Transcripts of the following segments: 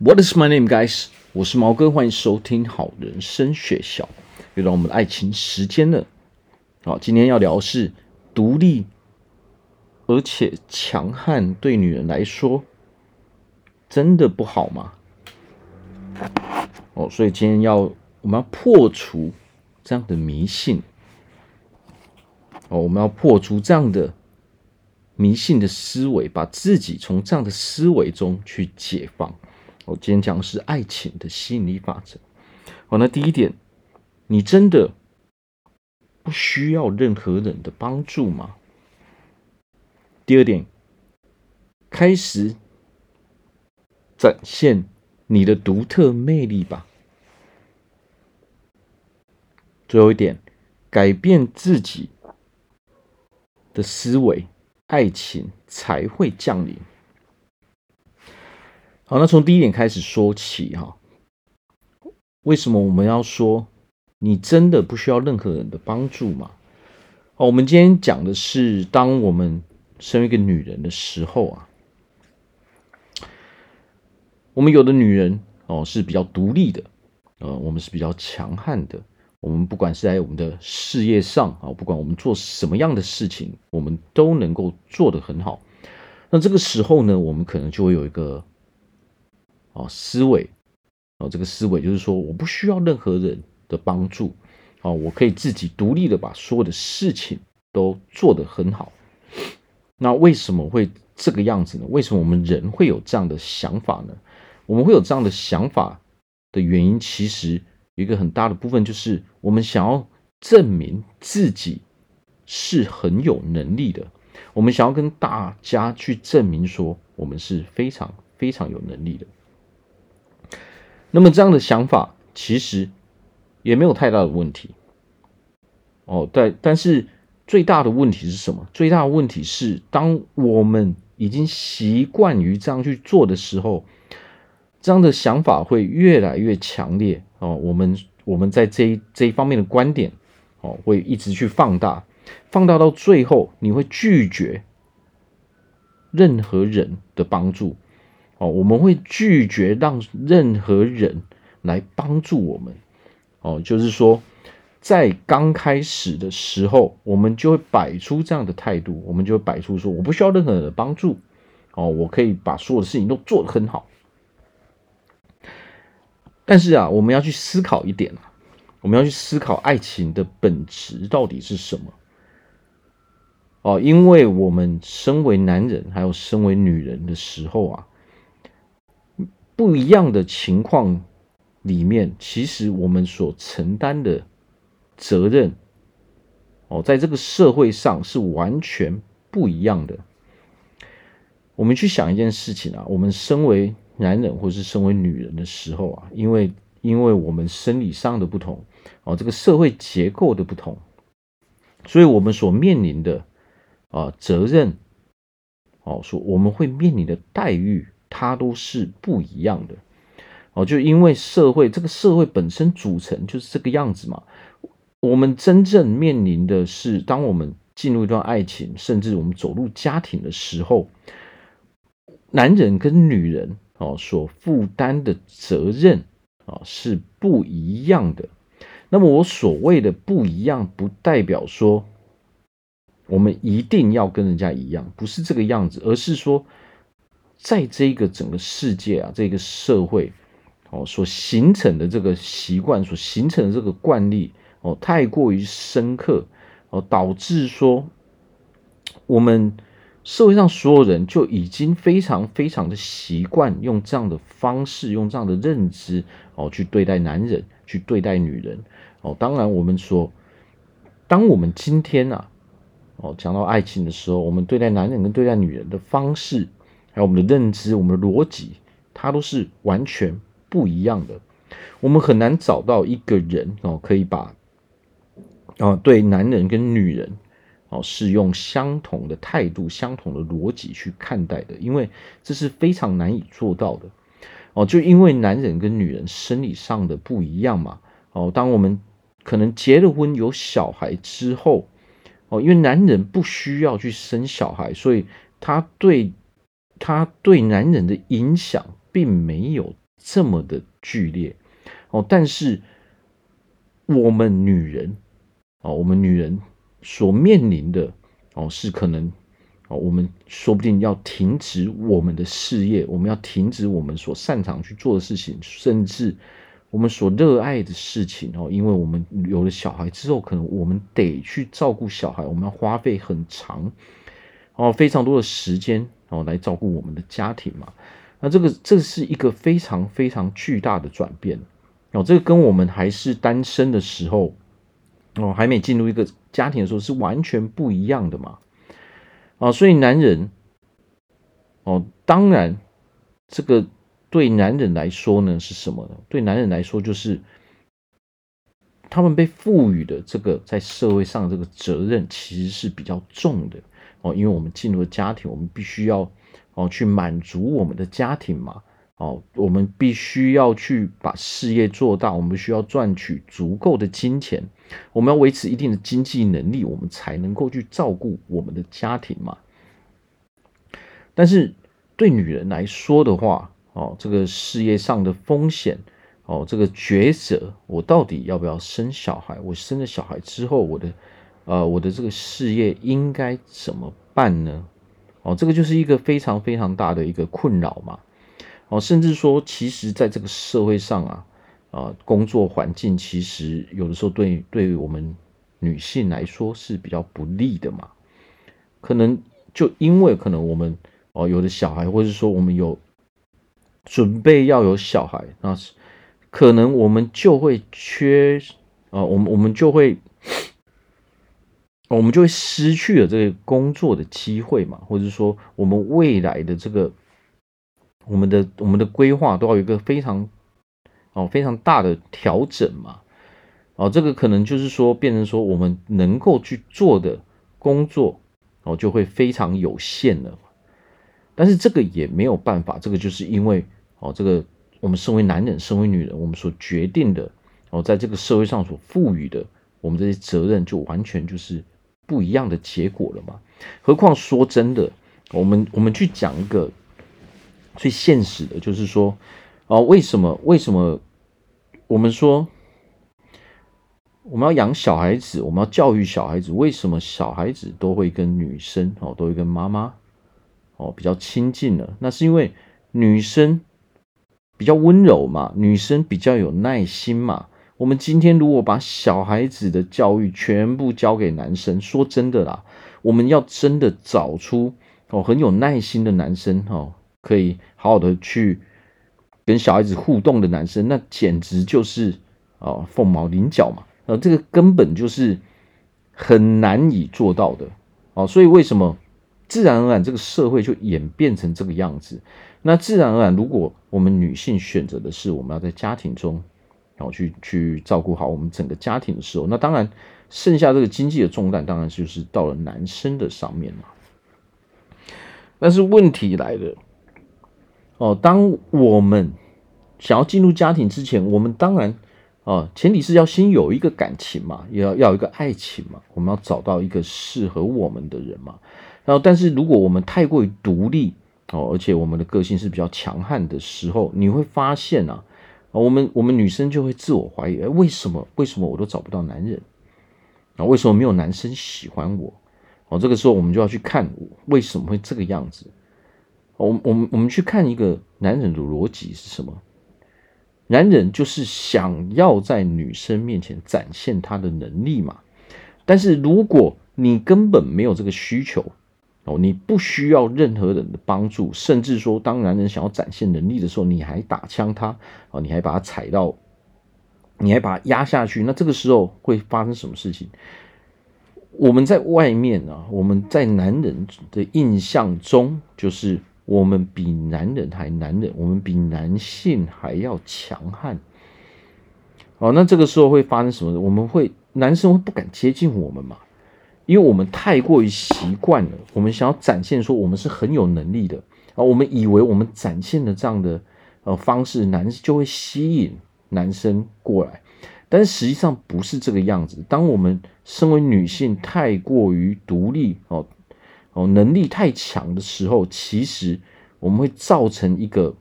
What is my name, guys？我是毛哥，欢迎收听好人生学校。又到我们的爱情时间了。好，今天要聊的是独立而且强悍，对女人来说真的不好吗？哦，所以今天要我们要破除这样的迷信。哦，我们要破除这样的迷信的思维，把自己从这样的思维中去解放。我今天讲的是爱情的吸引力法则。好，那第一点，你真的不需要任何人的帮助吗？第二点，开始展现你的独特魅力吧。最后一点，改变自己的思维，爱情才会降临。好，那从第一点开始说起哈。为什么我们要说你真的不需要任何人的帮助吗？哦，我们今天讲的是，当我们身为一个女人的时候啊，我们有的女人哦是比较独立的，呃，我们是比较强悍的。我们不管是在我们的事业上啊，不管我们做什么样的事情，我们都能够做得很好。那这个时候呢，我们可能就会有一个。啊，思维，啊，这个思维就是说，我不需要任何人的帮助，啊，我可以自己独立的把所有的事情都做得很好。那为什么会这个样子呢？为什么我们人会有这样的想法呢？我们会有这样的想法的原因，其实有一个很大的部分就是我们想要证明自己是很有能力的，我们想要跟大家去证明说，我们是非常非常有能力的。那么这样的想法其实也没有太大的问题，哦，对，但是最大的问题是什么？最大的问题是，当我们已经习惯于这样去做的时候，这样的想法会越来越强烈哦。我们我们在这一这一方面的观点哦，会一直去放大，放大到最后，你会拒绝任何人的帮助。哦，我们会拒绝让任何人来帮助我们。哦，就是说，在刚开始的时候，我们就会摆出这样的态度，我们就会摆出说，我不需要任何人的帮助。哦，我可以把所有的事情都做得很好。但是啊，我们要去思考一点，我们要去思考爱情的本质到底是什么？哦，因为我们身为男人，还有身为女人的时候啊。不一样的情况里面，其实我们所承担的责任，哦，在这个社会上是完全不一样的。我们去想一件事情啊，我们身为男人或是身为女人的时候啊，因为因为我们生理上的不同，哦，这个社会结构的不同，所以我们所面临的啊责任，哦，说我们会面临的待遇。它都是不一样的哦，就因为社会这个社会本身组成就是这个样子嘛。我们真正面临的是，当我们进入一段爱情，甚至我们走入家庭的时候，男人跟女人哦所负担的责任啊是不一样的。那么我所谓的不一样，不代表说我们一定要跟人家一样，不是这个样子，而是说。在这个整个世界啊，这个社会哦，所形成的这个习惯，所形成的这个惯例哦，太过于深刻哦，导致说我们社会上所有人就已经非常非常的习惯用这样的方式，用这样的认知哦去对待男人，去对待女人哦。当然，我们说，当我们今天啊哦讲到爱情的时候，我们对待男人跟对待女人的方式。还有我们的认知，我们的逻辑，它都是完全不一样的。我们很难找到一个人哦，可以把啊对男人跟女人哦是用相同的态度、相同的逻辑去看待的，因为这是非常难以做到的哦。就因为男人跟女人生理上的不一样嘛哦，当我们可能结了婚有小孩之后哦，因为男人不需要去生小孩，所以他对。他对男人的影响并没有这么的剧烈哦。但是我们女人哦，我们女人所面临的哦，是可能哦，我们说不定要停止我们的事业，我们要停止我们所擅长去做的事情，甚至。我们所热爱的事情哦，因为我们有了小孩之后，可能我们得去照顾小孩，我们要花费很长哦，非常多的时间哦来照顾我们的家庭嘛。那这个这是一个非常非常巨大的转变哦，这个跟我们还是单身的时候哦，还没进入一个家庭的时候是完全不一样的嘛。啊，所以男人哦，当然这个。对男人来说呢，是什么呢？对男人来说，就是他们被赋予的这个在社会上这个责任，其实是比较重的哦。因为我们进入了家庭，我们必须要哦去满足我们的家庭嘛。哦，我们必须要去把事业做大，我们需要赚取足够的金钱，我们要维持一定的经济能力，我们才能够去照顾我们的家庭嘛。但是对女人来说的话，哦，这个事业上的风险，哦，这个抉择，我到底要不要生小孩？我生了小孩之后，我的，呃，我的这个事业应该怎么办呢？哦，这个就是一个非常非常大的一个困扰嘛。哦，甚至说，其实在这个社会上啊，啊、呃，工作环境其实有的时候对对于我们女性来说是比较不利的嘛。可能就因为可能我们哦有的小孩，或者说我们有。准备要有小孩，那是可能我们就会缺啊，我们我们就会，我们就会失去了这个工作的机会嘛，或者说我们未来的这个我们的我们的规划都要有一个非常哦非常大的调整嘛，哦，这个可能就是说变成说我们能够去做的工作哦就会非常有限了，但是这个也没有办法，这个就是因为。哦，这个我们身为男人，身为女人，我们所决定的，哦，在这个社会上所赋予的，我们这些责任，就完全就是不一样的结果了嘛。何况说真的，我们我们去讲一个最现实的，就是说，哦，为什么为什么我们说我们要养小孩子，我们要教育小孩子，为什么小孩子都会跟女生哦，都会跟妈妈哦比较亲近呢？那是因为女生。比较温柔嘛，女生比较有耐心嘛。我们今天如果把小孩子的教育全部交给男生，说真的啦，我们要真的找出哦很有耐心的男生哦，可以好好的去跟小孩子互动的男生，那简直就是哦凤毛麟角嘛。呃，这个根本就是很难以做到的哦。所以为什么自然而然这个社会就演变成这个样子？那自然而然，如果我们女性选择的是我们要在家庭中，然后去去照顾好我们整个家庭的时候，那当然剩下这个经济的重担，当然就是到了男生的上面嘛。但是问题来了，哦，当我们想要进入家庭之前，我们当然啊，前提是要先有一个感情嘛，也要要一个爱情嘛，我们要找到一个适合我们的人嘛。然后，但是如果我们太过于独立，哦，而且我们的个性是比较强悍的时候，你会发现啊，我们我们女生就会自我怀疑，哎，为什么为什么我都找不到男人啊？为什么没有男生喜欢我？哦，这个时候我们就要去看为什么会这个样子。我我们我们去看一个男人的逻辑是什么？男人就是想要在女生面前展现他的能力嘛。但是如果你根本没有这个需求。哦，你不需要任何人的帮助，甚至说，当男人想要展现能力的时候，你还打枪他，哦，你还把他踩到，你还把他压下去，那这个时候会发生什么事情？我们在外面啊，我们在男人的印象中，就是我们比男人还男人，我们比男性还要强悍。哦，那这个时候会发生什么？我们会男生会不敢接近我们嘛？因为我们太过于习惯了，我们想要展现说我们是很有能力的啊，我们以为我们展现的这样的呃方式，男就会吸引男生过来，但实际上不是这个样子。当我们身为女性太过于独立哦哦能力太强的时候，其实我们会造成一个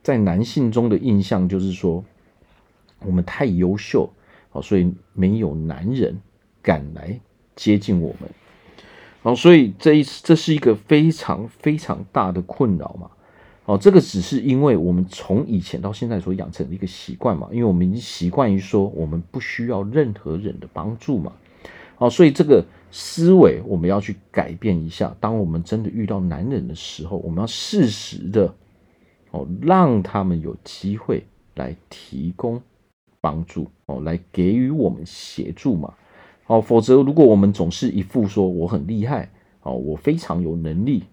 在男性中的印象就是说，我们太优秀，哦，所以没有男人敢来接近我们，哦，所以这一次这是一个非常非常大的困扰嘛，哦，这个只是因为我们从以前到现在所养成的一个习惯嘛，因为我们已经习惯于说我们不需要任何人的帮助嘛，哦，所以这个。思维我们要去改变一下。当我们真的遇到男人的时候，我们要适时的哦，让他们有机会来提供帮助哦，来给予我们协助嘛。哦，否则如果我们总是一副说我很厉害哦，我非常有能力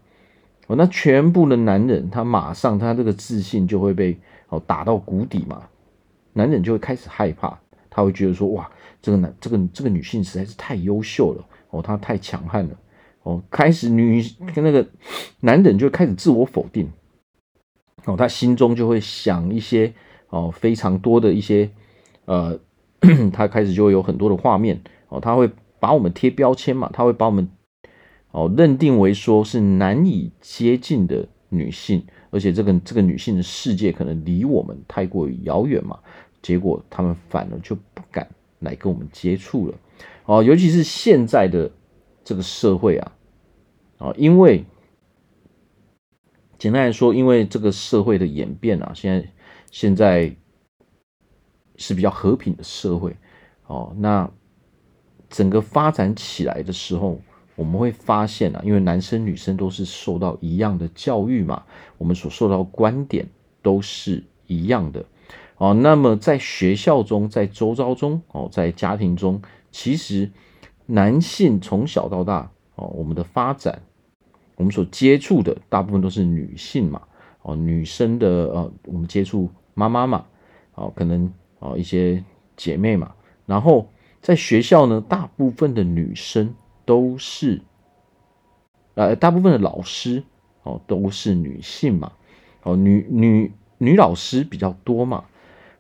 哦，那全部的男人他马上他这个自信就会被哦打到谷底嘛。男人就会开始害怕，他会觉得说哇，这个男这个这个女性实在是太优秀了。哦，她太强悍了，哦，开始女跟那个男人就开始自我否定，哦，他心中就会想一些哦非常多的一些呃，他开始就会有很多的画面，哦，他会把我们贴标签嘛，他会把我们哦认定为说是难以接近的女性，而且这个这个女性的世界可能离我们太过于遥远嘛，结果他们反而就不敢来跟我们接触了。哦，尤其是现在的这个社会啊，啊，因为简单来说，因为这个社会的演变啊，现在现在是比较和平的社会哦。那整个发展起来的时候，我们会发现啊，因为男生女生都是受到一样的教育嘛，我们所受到观点都是一样的哦。那么在学校中，在周遭中哦，在家庭中。其实，男性从小到大哦，我们的发展，我们所接触的大部分都是女性嘛，哦，女生的呃，我们接触妈妈嘛，哦，可能哦一些姐妹嘛，然后在学校呢，大部分的女生都是，呃，大部分的老师哦都是女性嘛，哦，女女女老师比较多嘛，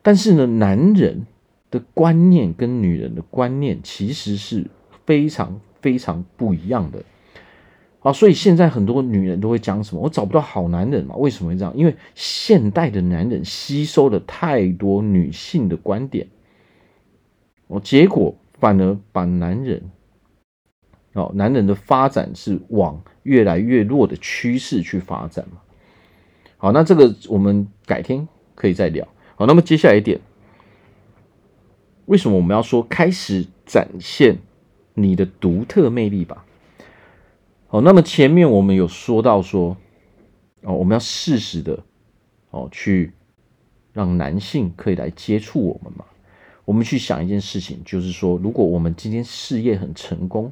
但是呢，男人。的观念跟女人的观念其实是非常非常不一样的啊，所以现在很多女人都会讲什么？我找不到好男人嘛？为什么会这样？因为现代的男人吸收了太多女性的观点，哦，结果反而把男人哦，男人的发展是往越来越弱的趋势去发展嘛。好，那这个我们改天可以再聊。好，那么接下来一点。为什么我们要说开始展现你的独特魅力吧？好，那么前面我们有说到说，哦，我们要适时的哦去让男性可以来接触我们嘛。我们去想一件事情，就是说，如果我们今天事业很成功，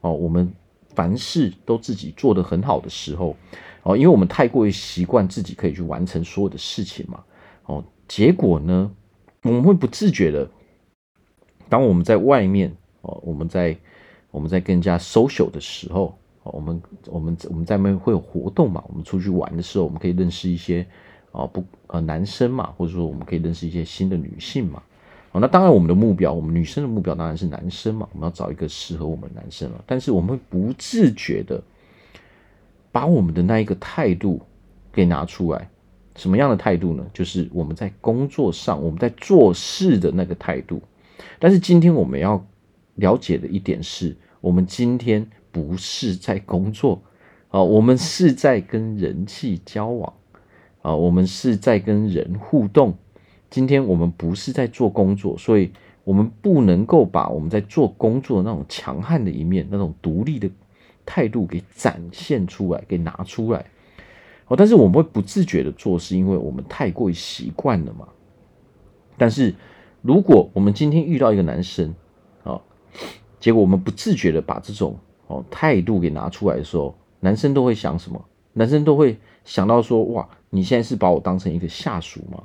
哦，我们凡事都自己做得很好的时候，哦，因为我们太过于习惯自己可以去完成所有的事情嘛，哦，结果呢，我们会不自觉的。当我们在外面哦，我们在我们在跟人家 social 的时候，我们我们我们在外面会有活动嘛？我们出去玩的时候，我们可以认识一些啊不呃男生嘛，或者说我们可以认识一些新的女性嘛。那当然我们的目标，我们女生的目标当然是男生嘛，我们要找一个适合我们的男生了。但是我们会不自觉的把我们的那一个态度给拿出来，什么样的态度呢？就是我们在工作上，我们在做事的那个态度。但是今天我们要了解的一点是，我们今天不是在工作啊，我们是在跟人际交往啊，我们是在跟人互动。今天我们不是在做工作，所以我们不能够把我们在做工作的那种强悍的一面、那种独立的态度给展现出来、给拿出来。哦，但是我们会不自觉的做，是因为我们太过于习惯了嘛。但是。如果我们今天遇到一个男生，啊，结果我们不自觉的把这种哦态度给拿出来的时候，男生都会想什么？男生都会想到说：哇，你现在是把我当成一个下属吗？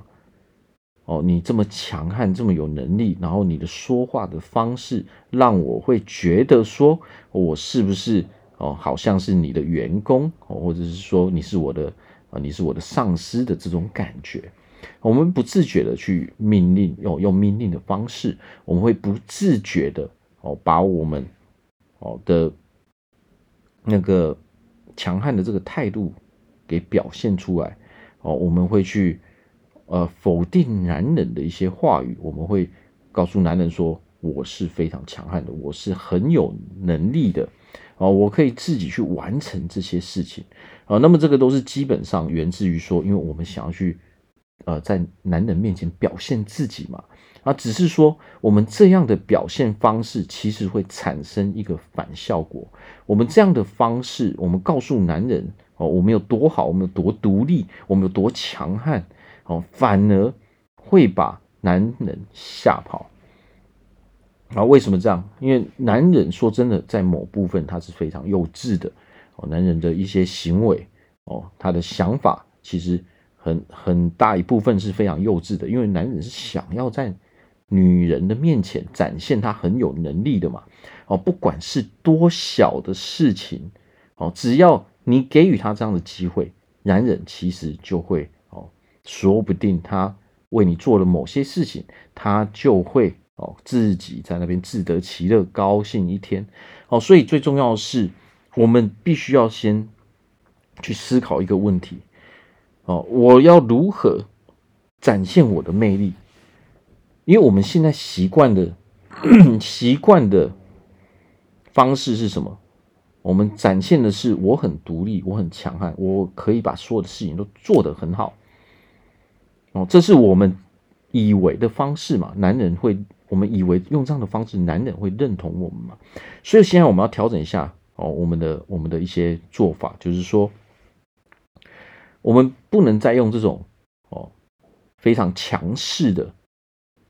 哦，你这么强悍，这么有能力，然后你的说话的方式让我会觉得说，我是不是哦，好像是你的员工，或者是说你是我的啊，你是我的上司的这种感觉。我们不自觉的去命令，用用命令的方式，我们会不自觉的哦，把我们哦的那个强悍的这个态度给表现出来哦，我们会去呃否定男人的一些话语，我们会告诉男人说：“我是非常强悍的，我是很有能力的，哦，我可以自己去完成这些事情。”啊，那么这个都是基本上源自于说，因为我们想要去呃在男人面前表现自己嘛。啊，只是说我们这样的表现方式，其实会产生一个反效果。我们这样的方式，我们告诉男人哦，我们有多好，我们有多独立，我们有多强悍，哦，反而会把男人吓跑。啊，为什么这样？因为男人说真的，在某部分他是非常幼稚的。哦，男人的一些行为，哦，他的想法，其实很很大一部分是非常幼稚的。因为男人是想要在女人的面前展现他很有能力的嘛？哦，不管是多小的事情，哦，只要你给予他这样的机会，男人其实就会，说不定他为你做了某些事情，他就会哦自己在那边自得其乐，高兴一天。哦，所以最重要的是，我们必须要先去思考一个问题：哦，我要如何展现我的魅力？因为我们现在习惯的 习惯的方式是什么？我们展现的是我很独立，我很强悍，我可以把所有的事情都做得很好。哦，这是我们以为的方式嘛？男人会，我们以为用这样的方式，男人会认同我们嘛？所以现在我们要调整一下哦，我们的我们的一些做法，就是说，我们不能再用这种哦非常强势的。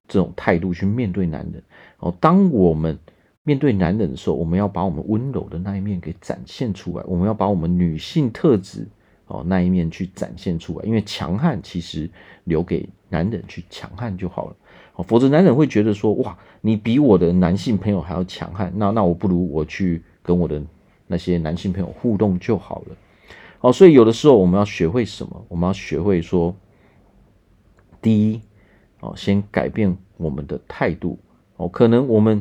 这种态度去面对男人哦，当我们面对男人的时候，我们要把我们温柔的那一面给展现出来，我们要把我们女性特质哦那一面去展现出来，因为强悍其实留给男人去强悍就好了哦，否则男人会觉得说哇，你比我的男性朋友还要强悍，那那我不如我去跟我的那些男性朋友互动就好了哦，所以有的时候我们要学会什么？我们要学会说，第一。哦，先改变我们的态度哦，可能我们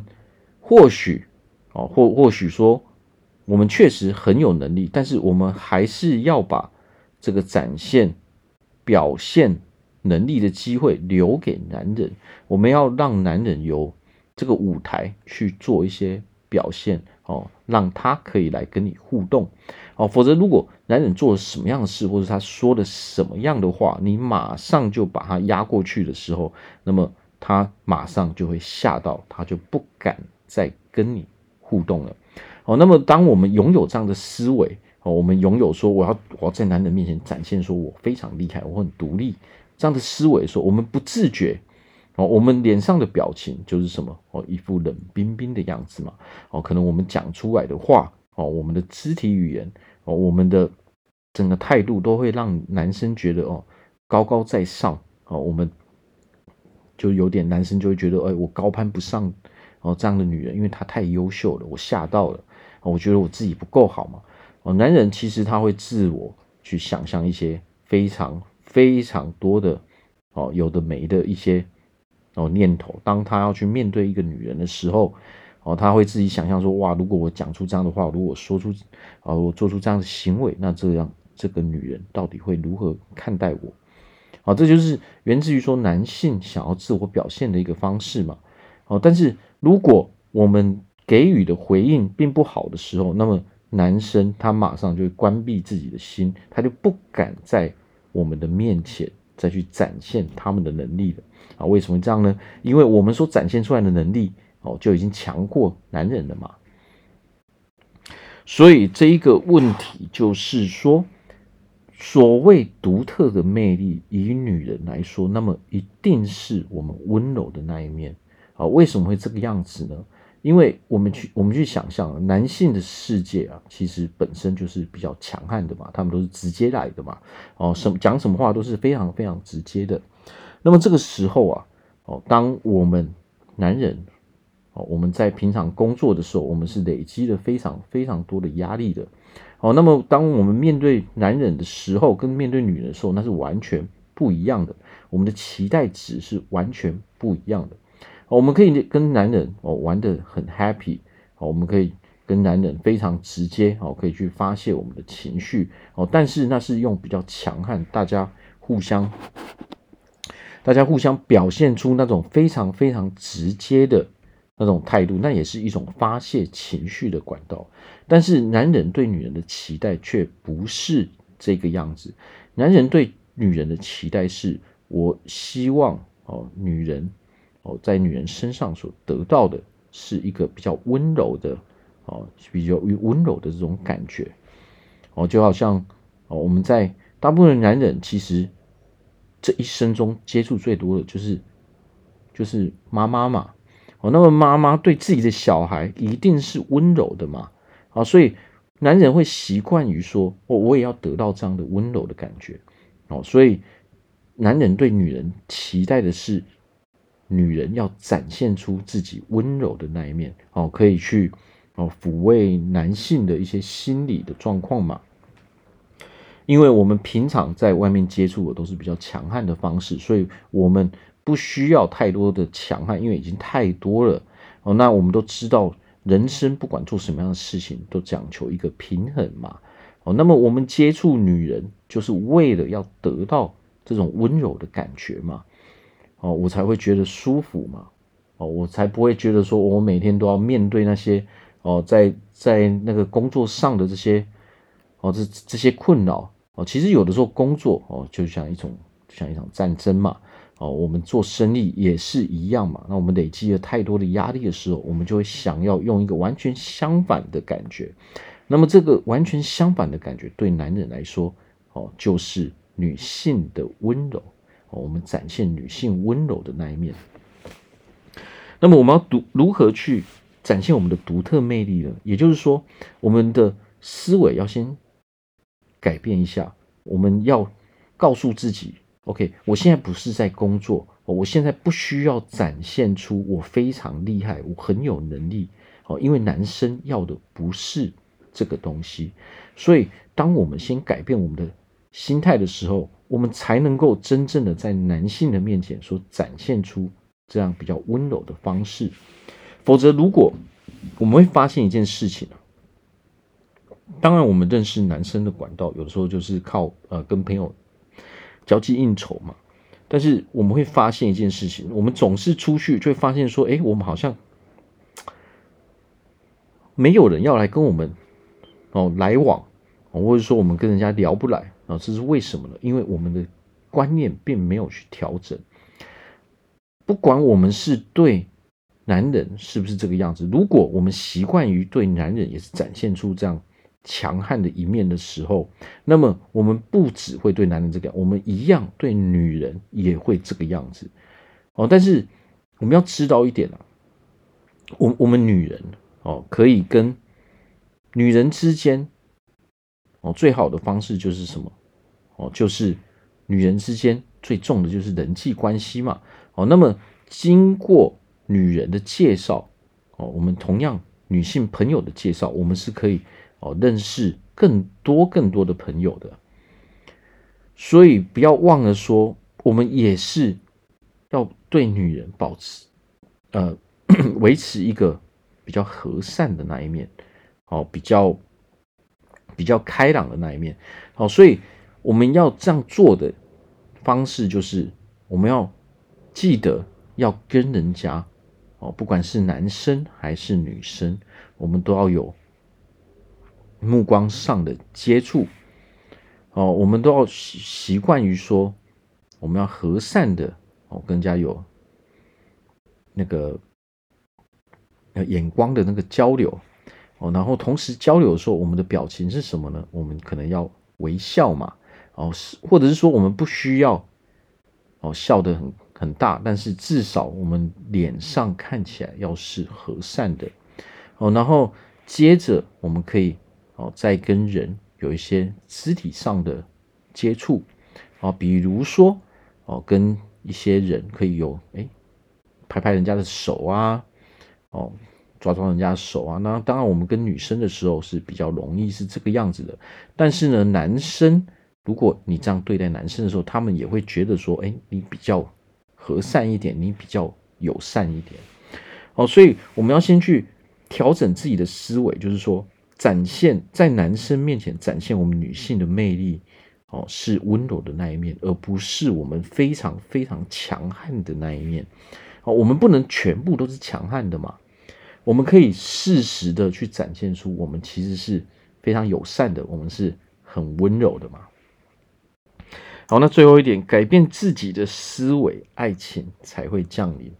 或许哦，或或许说我们确实很有能力，但是我们还是要把这个展现表现能力的机会留给男人，我们要让男人有这个舞台去做一些表现哦，让他可以来跟你互动哦，否则如果男人做了什么样的事，或者他说了什么样的话，你马上就把他压过去的时候，那么他马上就会吓到，他就不敢再跟你互动了。哦，那么当我们拥有这样的思维，哦，我们拥有说我要我要在男人面前展现说我非常厉害，我很独立这样的思维的时候，我们不自觉哦，我们脸上的表情就是什么哦，一副冷冰冰的样子嘛。哦，可能我们讲出来的话，哦，我们的肢体语言，哦，我们的。整个态度都会让男生觉得哦，高高在上哦，我们就有点男生就会觉得哎，我高攀不上哦，这样的女人，因为她太优秀了，我吓到了，我觉得我自己不够好嘛哦，男人其实他会自我去想象一些非常非常多的哦，有的没的一些哦念头，当他要去面对一个女人的时候。哦，他会自己想象说，哇，如果我讲出这样的话，如果说出，啊，我做出这样的行为，那这样这个女人到底会如何看待我？好，这就是源自于说男性想要自我表现的一个方式嘛。哦，但是如果我们给予的回应并不好的时候，那么男生他马上就会关闭自己的心，他就不敢在我们的面前再去展现他们的能力了。啊，为什么这样呢？因为我们所展现出来的能力。哦，就已经强过男人了嘛。所以这一个问题就是说，所谓独特的魅力，以女人来说，那么一定是我们温柔的那一面啊。为什么会这个样子呢？因为我们去我们去想象，男性的世界啊，其实本身就是比较强悍的嘛，他们都是直接来的嘛。哦，什么讲什么话都是非常非常直接的。那么这个时候啊，哦，当我们男人。哦，我们在平常工作的时候，我们是累积了非常非常多的压力的。哦，那么当我们面对男人的时候，跟面对女人的时候，那是完全不一样的。我们的期待值是完全不一样的。我们可以跟男人哦玩的很 happy，哦，我们可以跟男人非常直接，哦，可以去发泄我们的情绪，哦，但是那是用比较强悍，大家互相大家互相表现出那种非常非常直接的那种态度，那也是一种发泄情绪的管道。但是男人对女人的期待却不是这个样子，男人对女人的期待是：我希望哦，女人哦，在女人身上所得到的是一个比较温柔的哦，比较温柔的这种感觉哦，就好像哦，我们在大部分男人其实这一生中接触最多的就是就是妈妈嘛哦，那么妈妈对自己的小孩一定是温柔的嘛。啊，所以男人会习惯于说：“我我也要得到这样的温柔的感觉。”哦，所以男人对女人期待的是，女人要展现出自己温柔的那一面。哦，可以去哦抚慰男性的一些心理的状况嘛。因为我们平常在外面接触的都是比较强悍的方式，所以我们不需要太多的强悍，因为已经太多了。哦，那我们都知道。人生不管做什么样的事情，都讲求一个平衡嘛。哦，那么我们接触女人，就是为了要得到这种温柔的感觉嘛。哦，我才会觉得舒服嘛。哦，我才不会觉得说我每天都要面对那些哦，在在那个工作上的这些哦，这这些困扰哦。其实有的时候工作哦，就像一种就像一场战争嘛。哦，我们做生意也是一样嘛。那我们累积了太多的压力的时候，我们就会想要用一个完全相反的感觉。那么这个完全相反的感觉，对男人来说，哦，就是女性的温柔。哦，我们展现女性温柔的那一面。那么我们要独如何去展现我们的独特魅力呢？也就是说，我们的思维要先改变一下。我们要告诉自己。OK，我现在不是在工作，我现在不需要展现出我非常厉害，我很有能力哦。因为男生要的不是这个东西，所以当我们先改变我们的心态的时候，我们才能够真正的在男性的面前所展现出这样比较温柔的方式。否则，如果我们会发现一件事情，当然我们认识男生的管道，有的时候就是靠呃跟朋友。交际应酬嘛，但是我们会发现一件事情，我们总是出去就会发现说，哎，我们好像没有人要来跟我们哦来往，或者说我们跟人家聊不来啊，这是为什么呢？因为我们的观念并没有去调整。不管我们是对男人是不是这个样子，如果我们习惯于对男人也是展现出这样。强悍的一面的时候，那么我们不只会对男人这个样，我们一样对女人也会这个样子哦。但是我们要知道一点啊，我我们女人哦，可以跟女人之间哦，最好的方式就是什么哦？就是女人之间最重的就是人际关系嘛哦。那么经过女人的介绍哦，我们同样女性朋友的介绍，我们是可以。哦，认识更多更多的朋友的，所以不要忘了说，我们也是要对女人保持，呃，维持一个比较和善的那一面，哦，比较比较开朗的那一面，好，所以我们要这样做的方式就是，我们要记得要跟人家，哦，不管是男生还是女生，我们都要有。目光上的接触，哦，我们都要习习惯于说，我们要和善的哦，更加有那个眼光的那个交流哦，然后同时交流的时候，我们的表情是什么呢？我们可能要微笑嘛，哦，是或者是说我们不需要哦笑得很很大，但是至少我们脸上看起来要是和善的哦，然后接着我们可以。哦，再跟人有一些肢体上的接触，啊，比如说，哦，跟一些人可以有，哎，拍拍人家的手啊，哦，抓抓人家的手啊。那当然，我们跟女生的时候是比较容易是这个样子的。但是呢，男生，如果你这样对待男生的时候，他们也会觉得说，哎，你比较和善一点，你比较友善一点。哦，所以我们要先去调整自己的思维，就是说。展现在男生面前展现我们女性的魅力哦是温柔的那一面，而不是我们非常非常强悍的那一面。哦，我们不能全部都是强悍的嘛。我们可以适时的去展现出我们其实是非常友善的，我们是很温柔的嘛。好，那最后一点，改变自己的思维，爱情才会降临。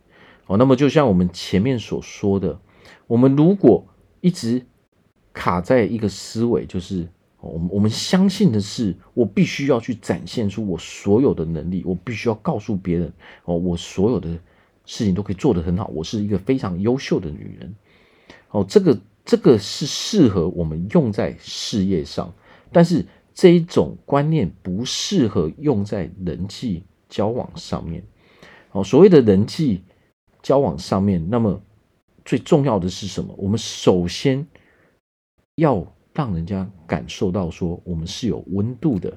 哦，那么就像我们前面所说的，我们如果一直卡在一个思维，就是我们我们相信的是，我必须要去展现出我所有的能力，我必须要告诉别人，哦，我所有的事情都可以做得很好，我是一个非常优秀的女人。哦，这个这个是适合我们用在事业上，但是。这一种观念不适合用在人际交往上面。哦，所谓的人际交往上面，那么最重要的是什么？我们首先要让人家感受到说我们是有温度的。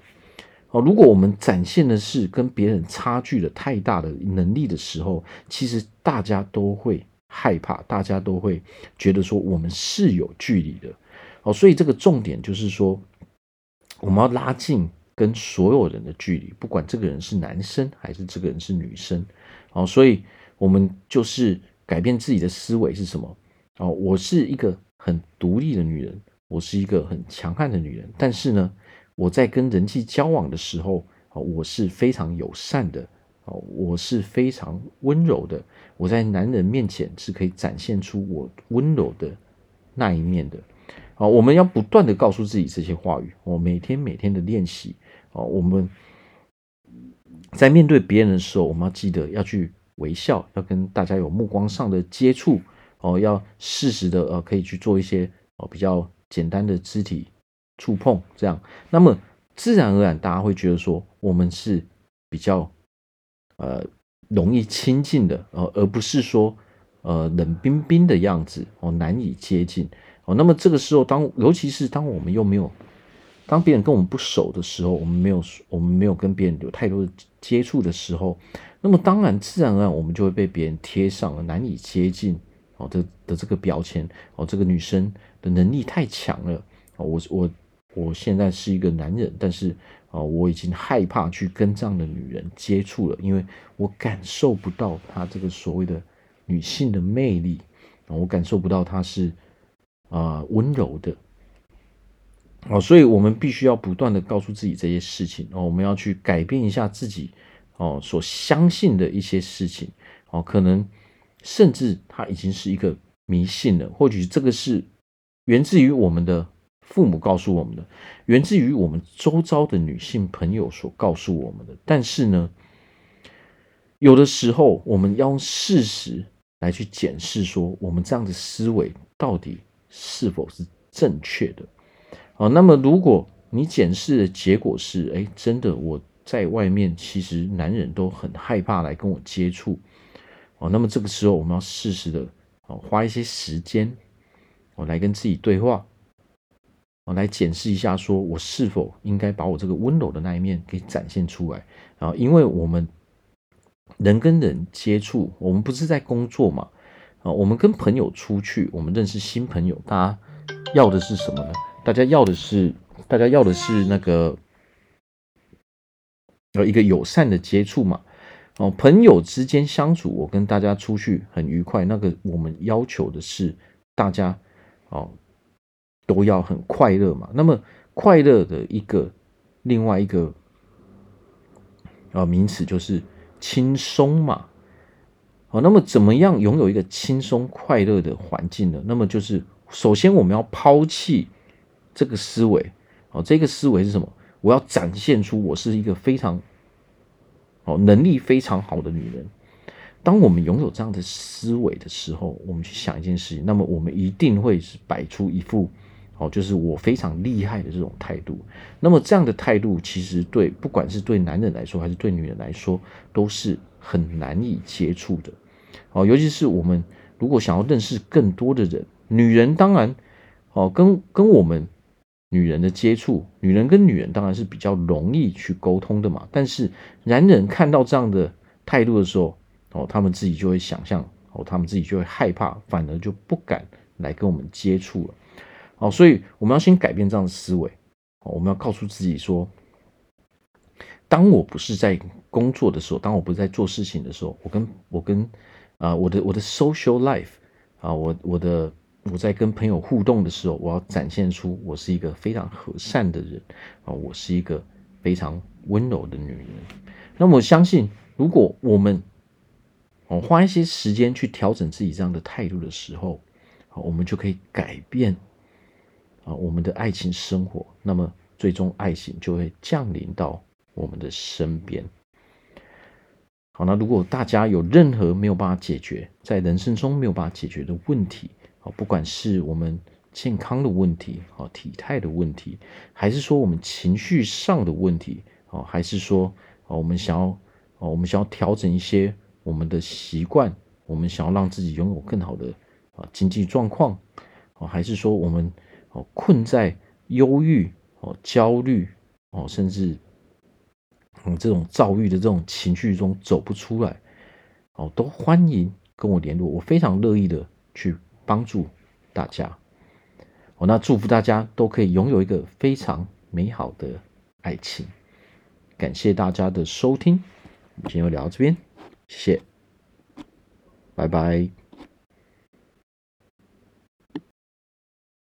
哦，如果我们展现的是跟别人差距的太大的能力的时候，其实大家都会害怕，大家都会觉得说我们是有距离的。哦，所以这个重点就是说。我们要拉近跟所有人的距离，不管这个人是男生还是这个人是女生，哦，所以我们就是改变自己的思维是什么？哦，我是一个很独立的女人，我是一个很强悍的女人，但是呢，我在跟人际交往的时候，哦，我是非常友善的，哦，我是非常温柔的，我在男人面前是可以展现出我温柔的那一面的。啊，我们要不断的告诉自己这些话语，我每天每天的练习。哦，我们在面对别人的时候，我们要记得要去微笑，要跟大家有目光上的接触。哦，要适时的呃，可以去做一些哦比较简单的肢体触碰，这样，那么自然而然大家会觉得说我们是比较呃容易亲近的，呃，而不是说呃冷冰冰的样子哦，难以接近。哦，那么这个时候，当尤其是当我们又没有，当别人跟我们不熟的时候，我们没有，我们没有跟别人有太多的接触的时候，那么当然自然而然我们就会被别人贴上了难以接近哦的的这个标签哦，这个女生的能力太强了哦，我我我现在是一个男人，但是哦，我已经害怕去跟这样的女人接触了，因为我感受不到她这个所谓的女性的魅力，我感受不到她是。啊，温柔的，哦，所以我们必须要不断的告诉自己这些事情哦，我们要去改变一下自己哦所相信的一些事情哦，可能甚至它已经是一个迷信了，或许这个是源自于我们的父母告诉我们的，源自于我们周遭的女性朋友所告诉我们的，但是呢，有的时候我们要用事实来去检视，说我们这样的思维到底。是否是正确的？啊，那么如果你检视的结果是，哎，真的我在外面其实男人都很害怕来跟我接触，哦，那么这个时候我们要适时的哦花一些时间，哦来跟自己对话，哦来检视一下，说我是否应该把我这个温柔的那一面给展现出来啊？因为我们人跟人接触，我们不是在工作嘛。啊，我们跟朋友出去，我们认识新朋友，大家要的是什么呢？大家要的是，大家要的是那个，有一个友善的接触嘛。哦，朋友之间相处，我跟大家出去很愉快。那个我们要求的是，大家哦都要很快乐嘛。那么快乐的一个另外一个啊名词就是轻松嘛。好，那么怎么样拥有一个轻松快乐的环境呢？那么就是首先我们要抛弃这个思维，哦，这个思维是什么？我要展现出我是一个非常，哦，能力非常好的女人。当我们拥有这样的思维的时候，我们去想一件事情，那么我们一定会是摆出一副，哦，就是我非常厉害的这种态度。那么这样的态度，其实对不管是对男人来说，还是对女人来说，都是很难以接触的。哦，尤其是我们如果想要认识更多的人，女人当然，哦，跟跟我们女人的接触，女人跟女人当然是比较容易去沟通的嘛。但是男人看到这样的态度的时候，哦，他们自己就会想象，哦，他们自己就会害怕，反而就不敢来跟我们接触了。哦，所以我们要先改变这样的思维，哦，我们要告诉自己说，当我不是在工作的时候，当我不是在做事情的时候，我跟我跟啊、我的我的 social life 啊，我我的我在跟朋友互动的时候，我要展现出我是一个非常和善的人啊，我是一个非常温柔的女人。那么我相信，如果我们哦花一些时间去调整自己这样的态度的时候，啊，我们就可以改变啊我们的爱情生活。那么最终爱情就会降临到我们的身边。好，那如果大家有任何没有办法解决，在人生中没有办法解决的问题，啊，不管是我们健康的问题，啊，体态的问题，还是说我们情绪上的问题，啊，还是说，啊，我们想要，啊，我们想要调整一些我们的习惯，我们想要让自己拥有更好的啊经济状况，啊，还是说我们哦困在忧郁、哦焦虑、哦甚至。嗯，这种躁郁的这种情绪中走不出来，哦，都欢迎跟我联络，我非常乐意的去帮助大家。哦，那祝福大家都可以拥有一个非常美好的爱情。感谢大家的收听，今天就聊到这边，谢谢，拜拜。